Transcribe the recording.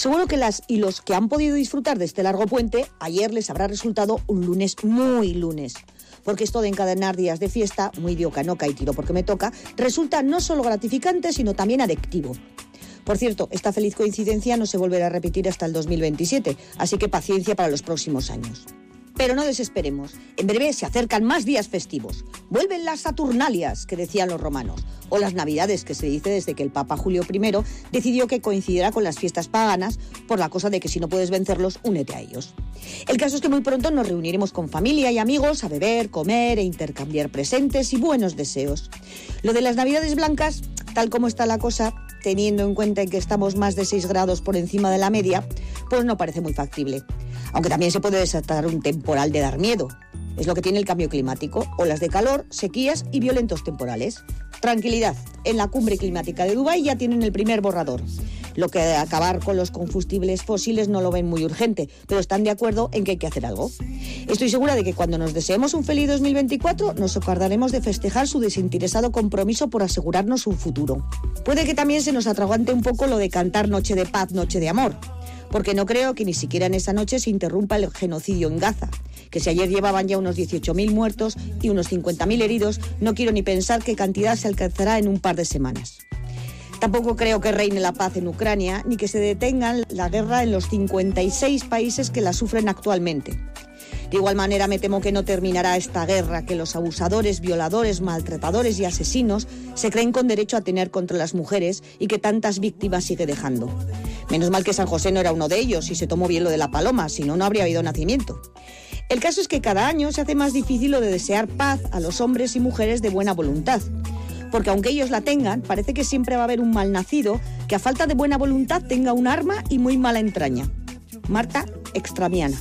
Seguro que las y los que han podido disfrutar de este largo puente, ayer les habrá resultado un lunes muy lunes. Porque esto de encadenar días de fiesta, muy diocanoca y tiro porque me toca, resulta no solo gratificante, sino también adictivo. Por cierto, esta feliz coincidencia no se volverá a repetir hasta el 2027, así que paciencia para los próximos años. Pero no desesperemos. En breve se acercan más días festivos. Vuelven las Saturnalias, que decían los romanos, o las Navidades, que se dice desde que el Papa Julio I decidió que coincidiera con las fiestas paganas por la cosa de que si no puedes vencerlos, únete a ellos. El caso es que muy pronto nos reuniremos con familia y amigos a beber, comer e intercambiar presentes y buenos deseos. Lo de las Navidades blancas, tal como está la cosa, teniendo en cuenta que estamos más de 6 grados por encima de la media, pues no parece muy factible. Aunque también se puede desatar un temporal de dar miedo. Es lo que tiene el cambio climático, olas de calor, sequías y violentos temporales. Tranquilidad, en la cumbre climática de Dubái ya tienen el primer borrador. Lo que acabar con los combustibles fósiles no lo ven muy urgente, pero están de acuerdo en que hay que hacer algo. Estoy segura de que cuando nos deseemos un feliz 2024 nos acordaremos de festejar su desinteresado compromiso por asegurarnos un futuro. Puede que también se nos atragante un poco lo de cantar Noche de Paz, Noche de Amor, porque no creo que ni siquiera en esa noche se interrumpa el genocidio en Gaza, que si ayer llevaban ya unos 18.000 muertos y unos 50.000 heridos, no quiero ni pensar qué cantidad se alcanzará en un par de semanas. Tampoco creo que reine la paz en Ucrania, ni que se detengan la guerra en los 56 países que la sufren actualmente. De igual manera me temo que no terminará esta guerra, que los abusadores, violadores, maltratadores y asesinos se creen con derecho a tener contra las mujeres y que tantas víctimas sigue dejando. Menos mal que San José no era uno de ellos y se tomó bien lo de la paloma, si no, no habría habido nacimiento. El caso es que cada año se hace más difícil lo de desear paz a los hombres y mujeres de buena voluntad. Porque aunque ellos la tengan, parece que siempre va a haber un malnacido que a falta de buena voluntad tenga un arma y muy mala entraña. Marta Extramiana.